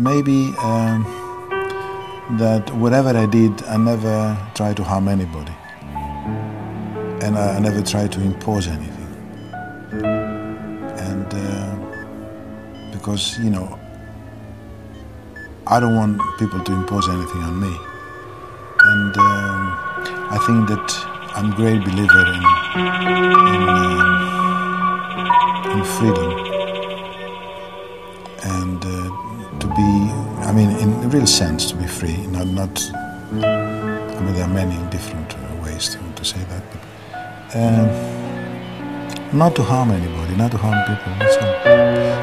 maybe um, that whatever I did, I never tried to harm anybody. And I, I never tried to impose anything. And uh, because, you know, I don't want people to impose anything on me. And um, I think that I'm a great believer in, in, uh, in freedom. And uh, be, I mean, in the real sense, to be free, not, not I mean, there are many different uh, ways to, to say that, but um, not to harm anybody, not to harm people.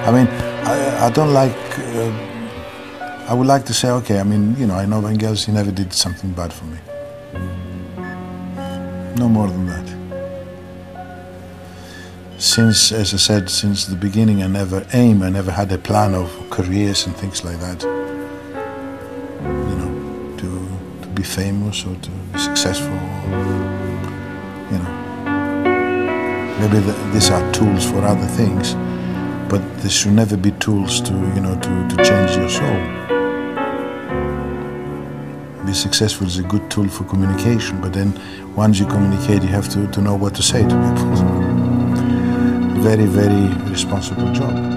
I mean, I, I don't like. Uh, I would like to say, okay, I mean, you know, I know Vangelis, he never did something bad for me. No more than that. Since, as I said, since the beginning, I never aim, I never had a plan of careers and things like that. You know, to, to be famous or to be successful. You know, maybe the, these are tools for other things, but they should never be tools to, you know, to, to change your soul be successful is a good tool for communication, but then once you communicate, you have to, to know what to say to people. very, very responsible job.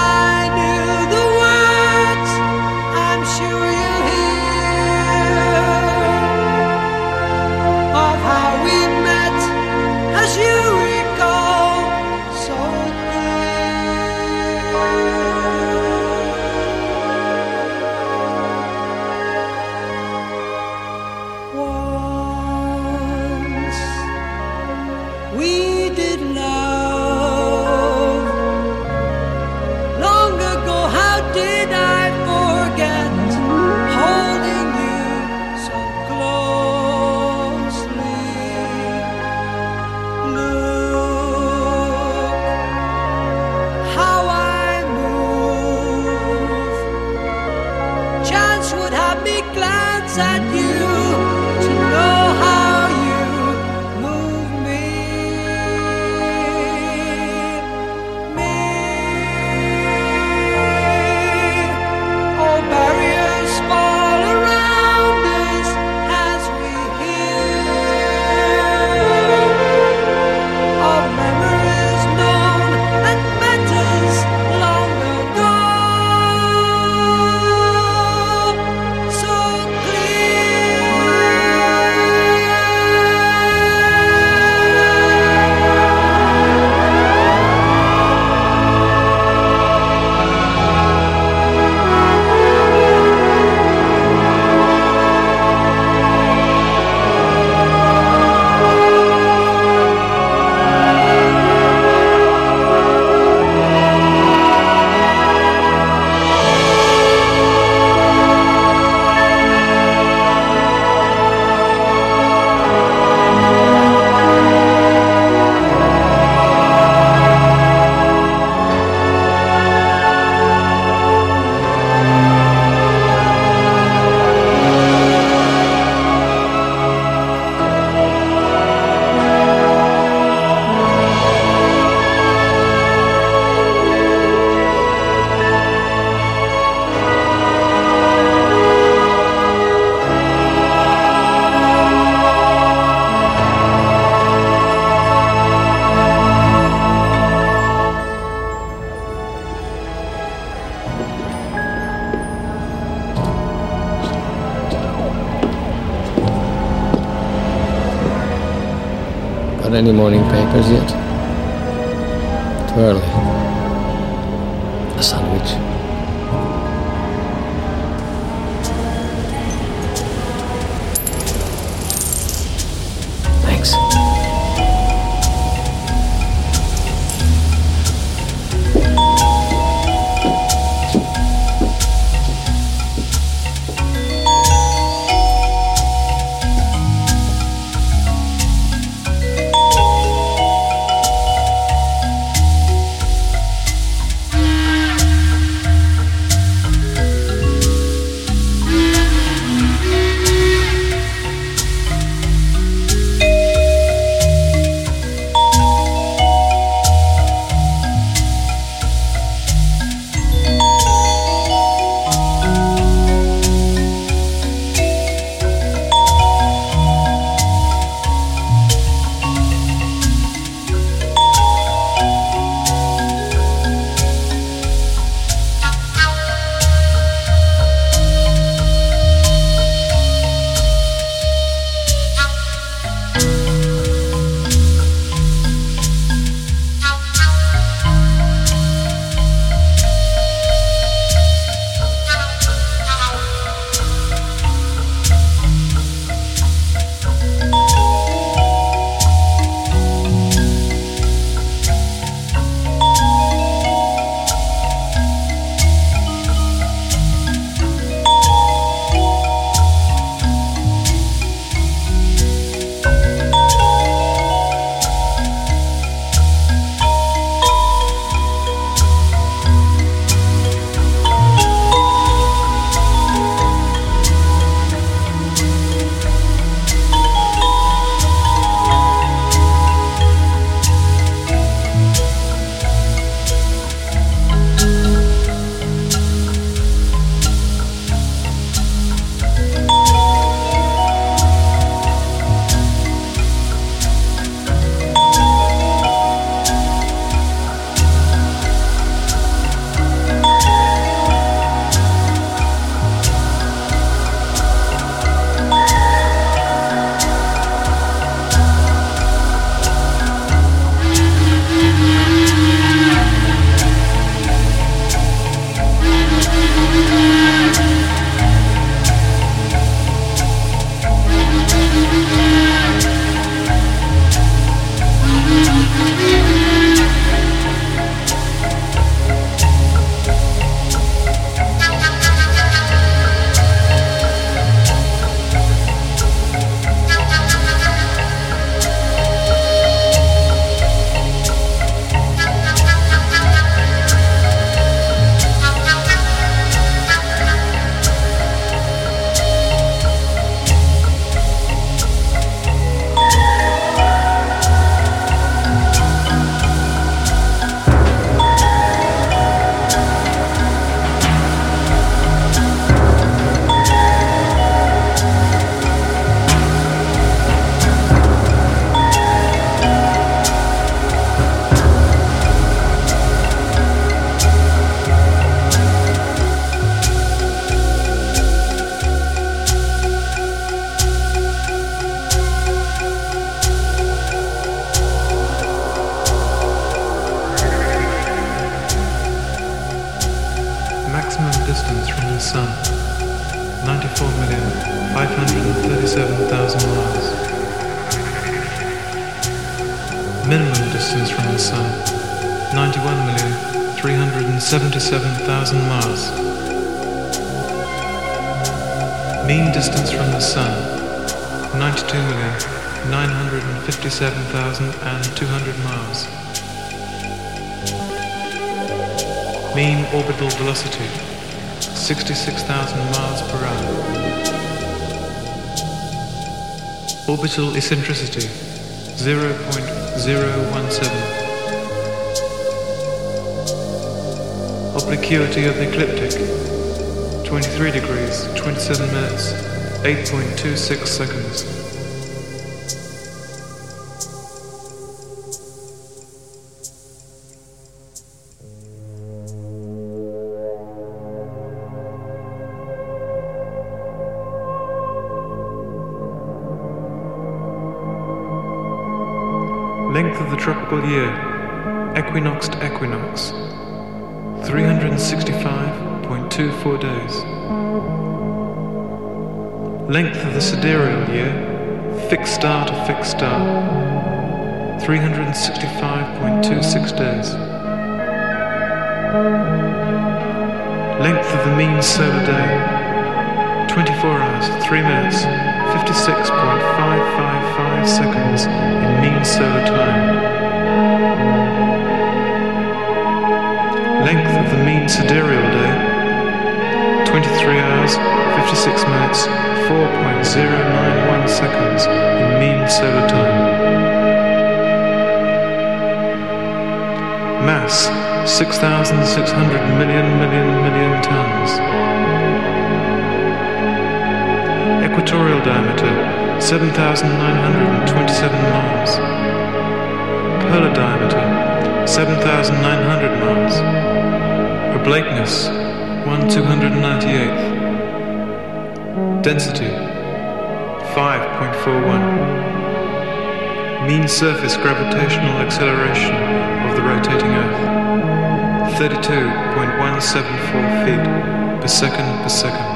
Orbital eccentricity, 0.017. Obliquity of the ecliptic, 23 degrees, 27 minutes, 8.26 seconds. Tropical year, equinox to equinox, 365.24 days. Length of the sidereal year, fixed star to fixed star, 365.26 days. Length of the mean solar day, 24 hours, 3 minutes, 56.555 seconds in mean solar time. Mean sidereal day 23 hours, 56 minutes, 4.091 seconds in mean solar time. Mass 6,600 million million million tons. Equatorial diameter 7,927 miles. Polar diameter 7,900 miles. Oblateness 1 298th. Density 5.41. Mean surface gravitational acceleration of the rotating Earth 32.174 feet per second per second.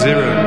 0.39.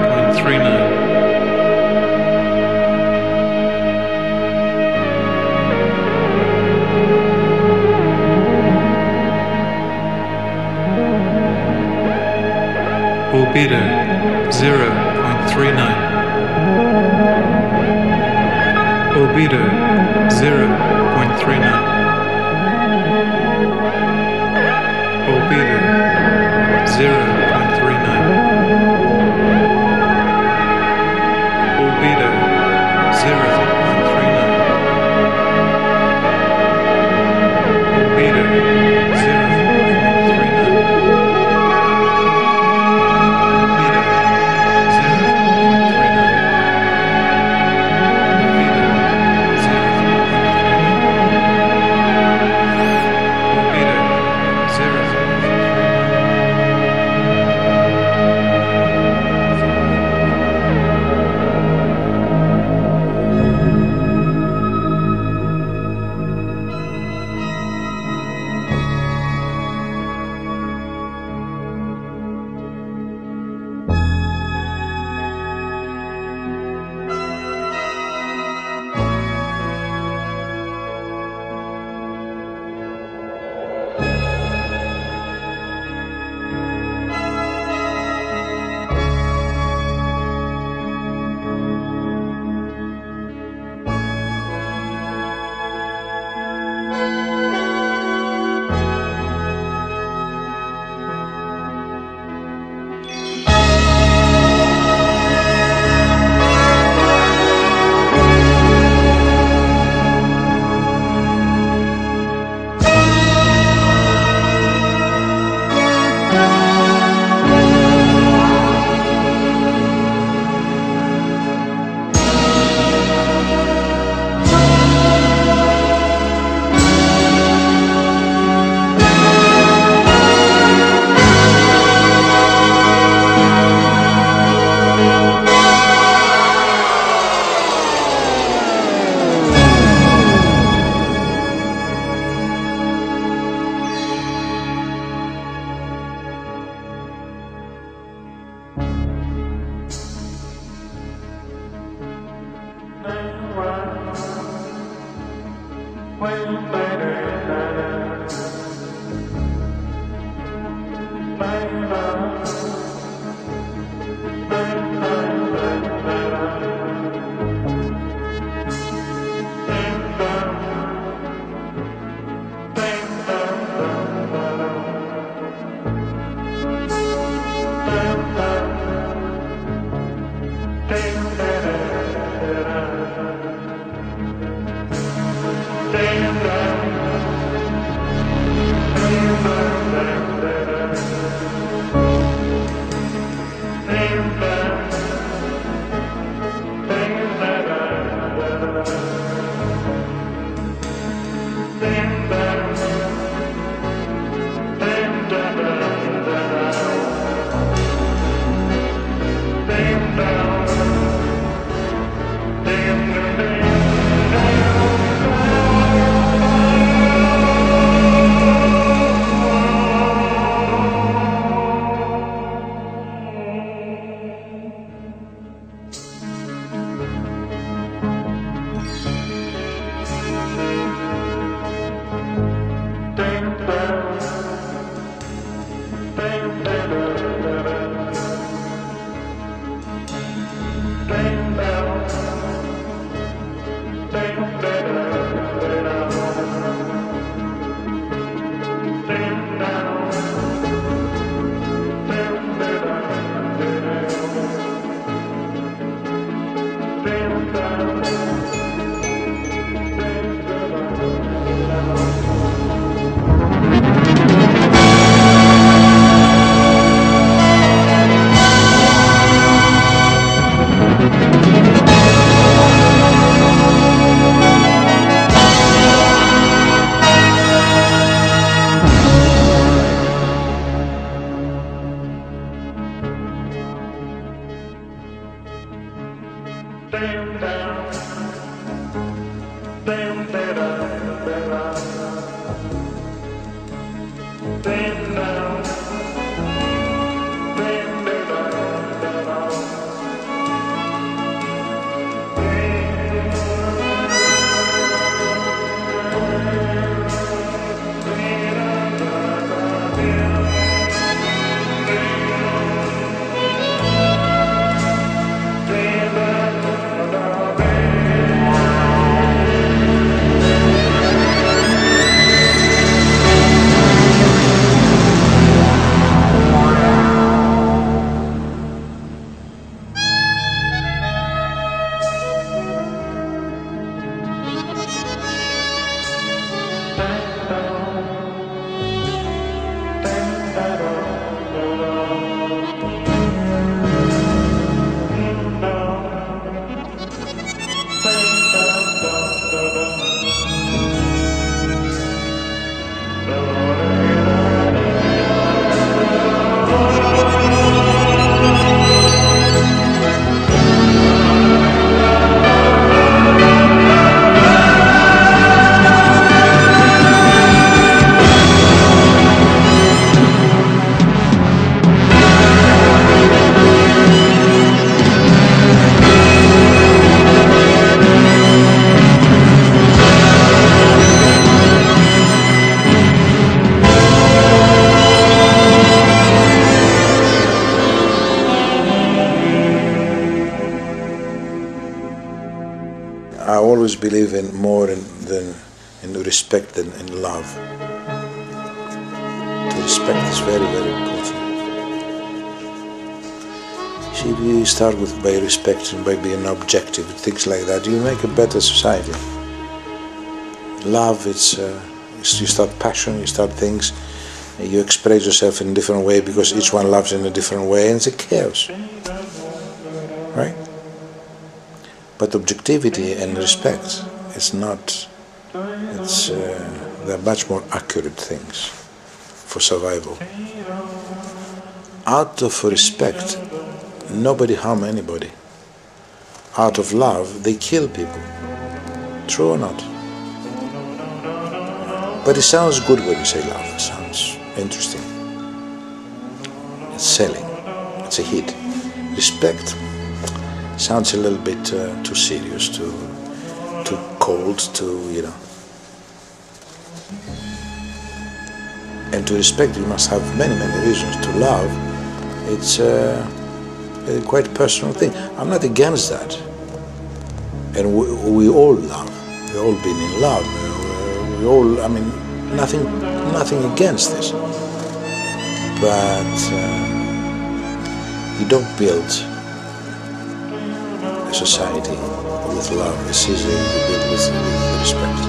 more in, than in respect than in love. To respect is very, very important. See, if you start with by respecting, by being objective, things like that, you make a better society. Love, it's, uh, you start passion, you start things, you express yourself in a different way because each one loves in a different way, and it's a chaos. Right? But objectivity and respect is not, it's, uh, they're much more accurate things for survival. Out of respect, nobody harm anybody. Out of love, they kill people. True or not? But it sounds good when you say love. It sounds interesting. It's selling. It's a hit. Respect sounds a little bit uh, too serious, too cold, too you know. and to respect you must have many, many reasons to love. It's uh, a quite personal thing. I'm not against that. And we, we all love. We've all been in love. Uh, we all, I mean, nothing, nothing against this. But uh, you don't build a society with love. It's easier you build with, respect.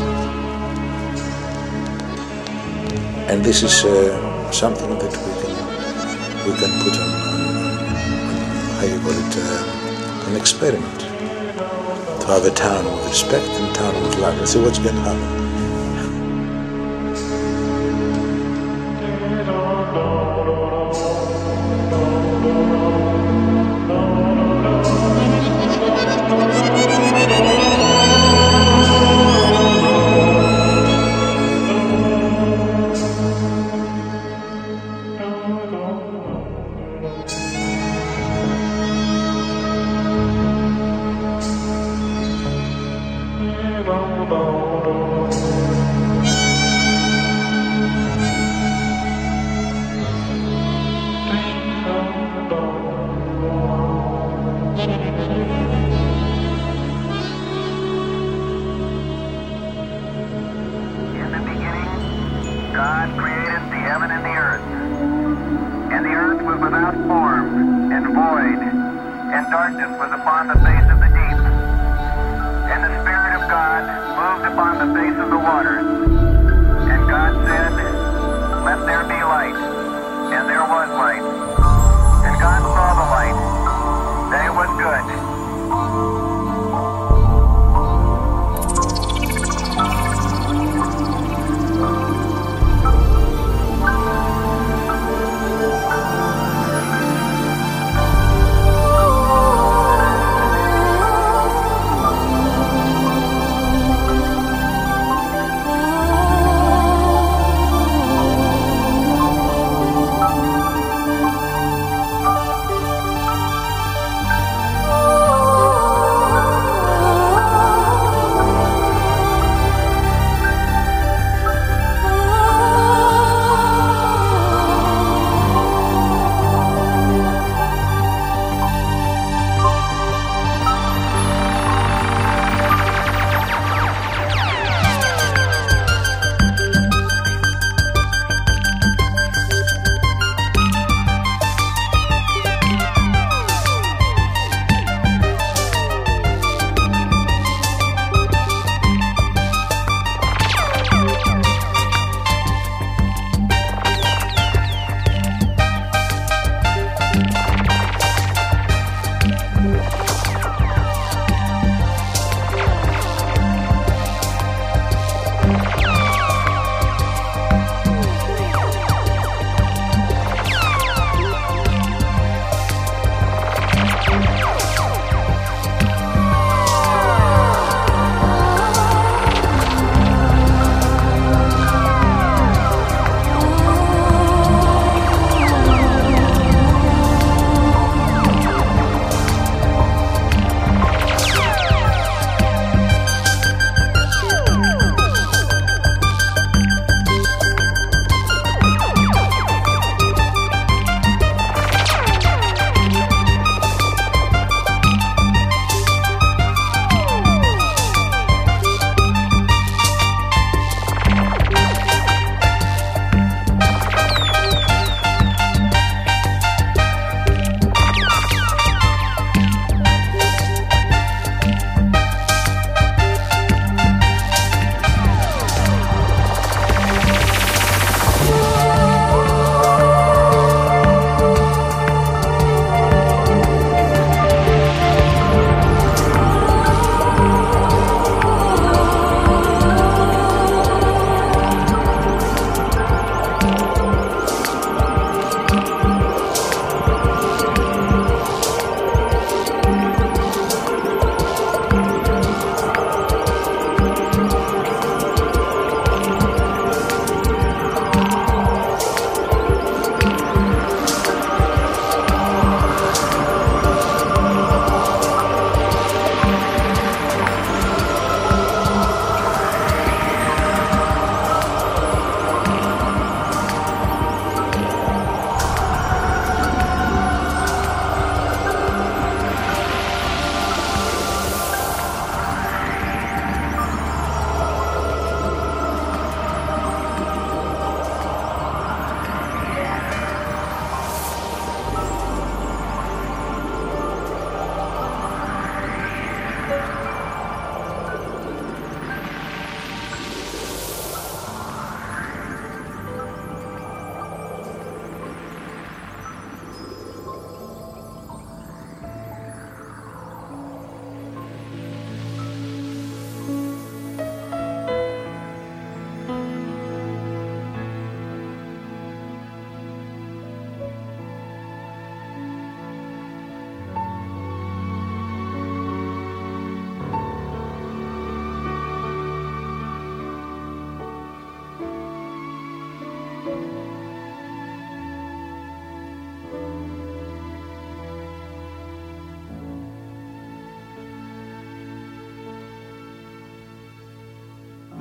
And this is uh, something that we can we can put on, on, how you call it uh, an experiment to have a town with respect and a town with love and see what's going to happen.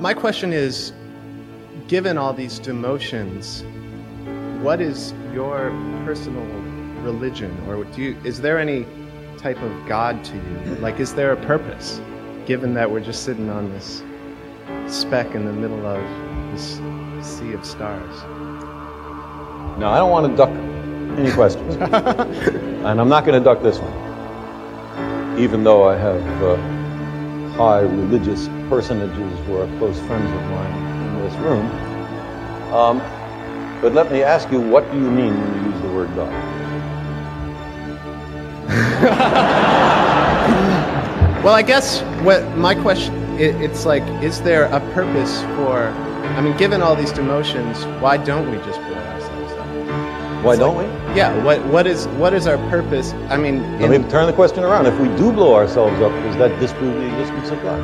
My question is given all these demotions, what is your personal religion? Or do you, is there any type of God to you? Like, is there a purpose, given that we're just sitting on this speck in the middle of this sea of stars? No, I don't want to duck any questions. and I'm not going to duck this one. Even though I have uh, high religious personages who are close friends of mine in this room. Um, but let me ask you, what do you mean when you use the word God? Well, I guess what my question it, it's like, is there a purpose for? I mean, given all these demotions, why don't we just up? Why don't like- we? Yeah. What what is what is our purpose? I mean, Let in- me turn the question around. If we do blow ourselves up, does that disprove the existence of God?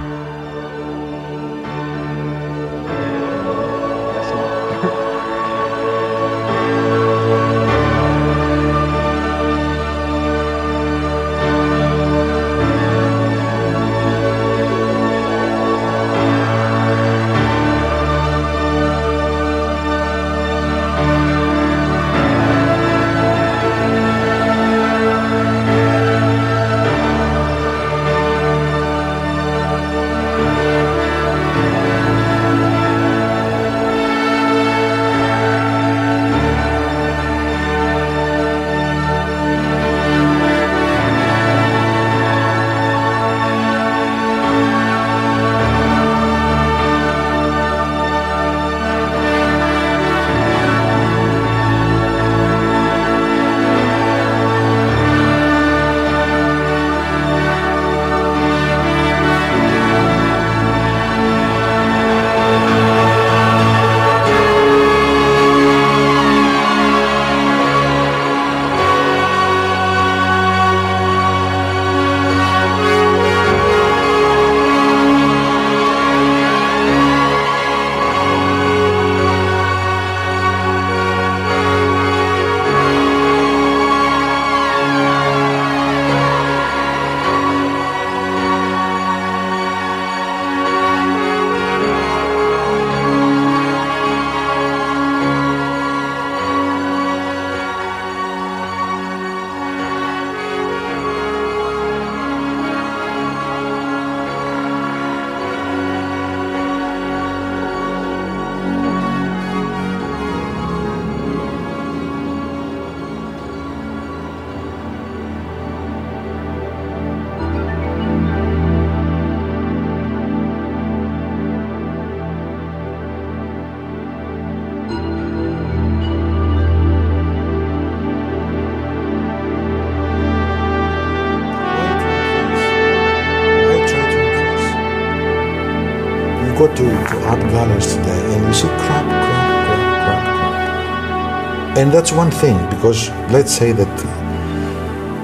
Go to, to art galleries today and you see crap, crap, crap, crap, crap. And that's one thing because let's say that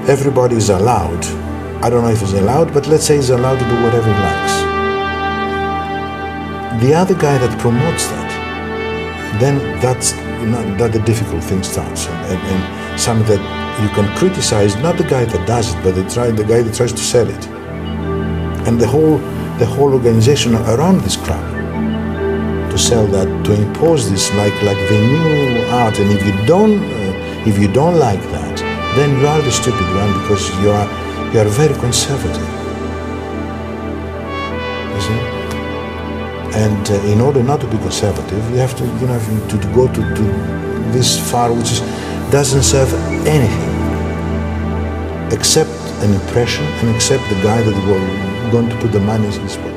everybody is allowed. I don't know if he's allowed, but let's say he's allowed to do whatever he likes. The other guy that promotes that, then that's that the difficult thing starts, and, and, and something that you can criticize not the guy that does it, but the, try, the guy that tries to sell it and the whole the whole organization around this crowd to sell that to impose this like like the new art and if you don't uh, if you don't like that then you are the stupid one because you are you are very conservative. You see? And uh, in order not to be conservative you have to you know to, to go to, to this far which is, doesn't serve anything. Except an impression and accept the guy that will going to put the money in his pocket.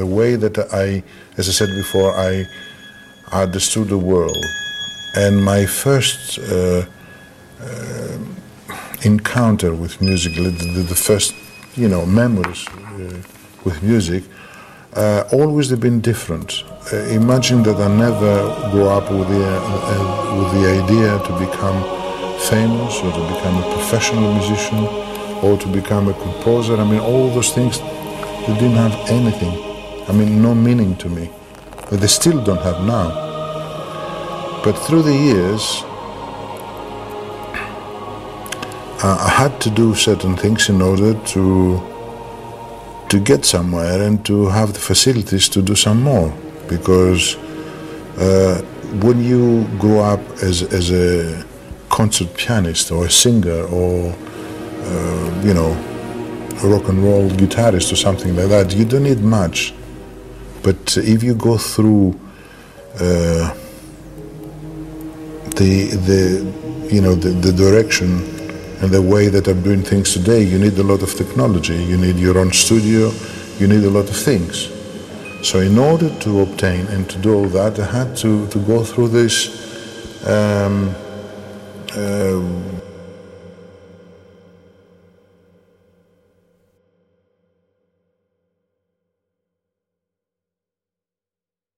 The way that I, as I said before, I understood the world, and my first uh, uh, encounter with music, the, the, first, you know, memories uh, with music, uh, always have been different. Uh, imagine that I never grew up with the, uh, with the idea to become famous or to become a professional musician or to become a composer. I mean, all those things, they didn't have anything. I mean, no meaning to me. But they still don't have now. But through the years, uh, I had to do certain things in order to to get somewhere and to have the facilities to do some more. Because uh, when you grow up as, as a concert pianist or a singer or uh, you know a rock and roll guitarist or something like that, you don't need much. But if you go through uh, the the you know the, the direction and the way that I'm doing things today, you need a lot of technology. You need your own studio. You need a lot of things. So in order to obtain and to do all that, I had to, to go through this um, uh,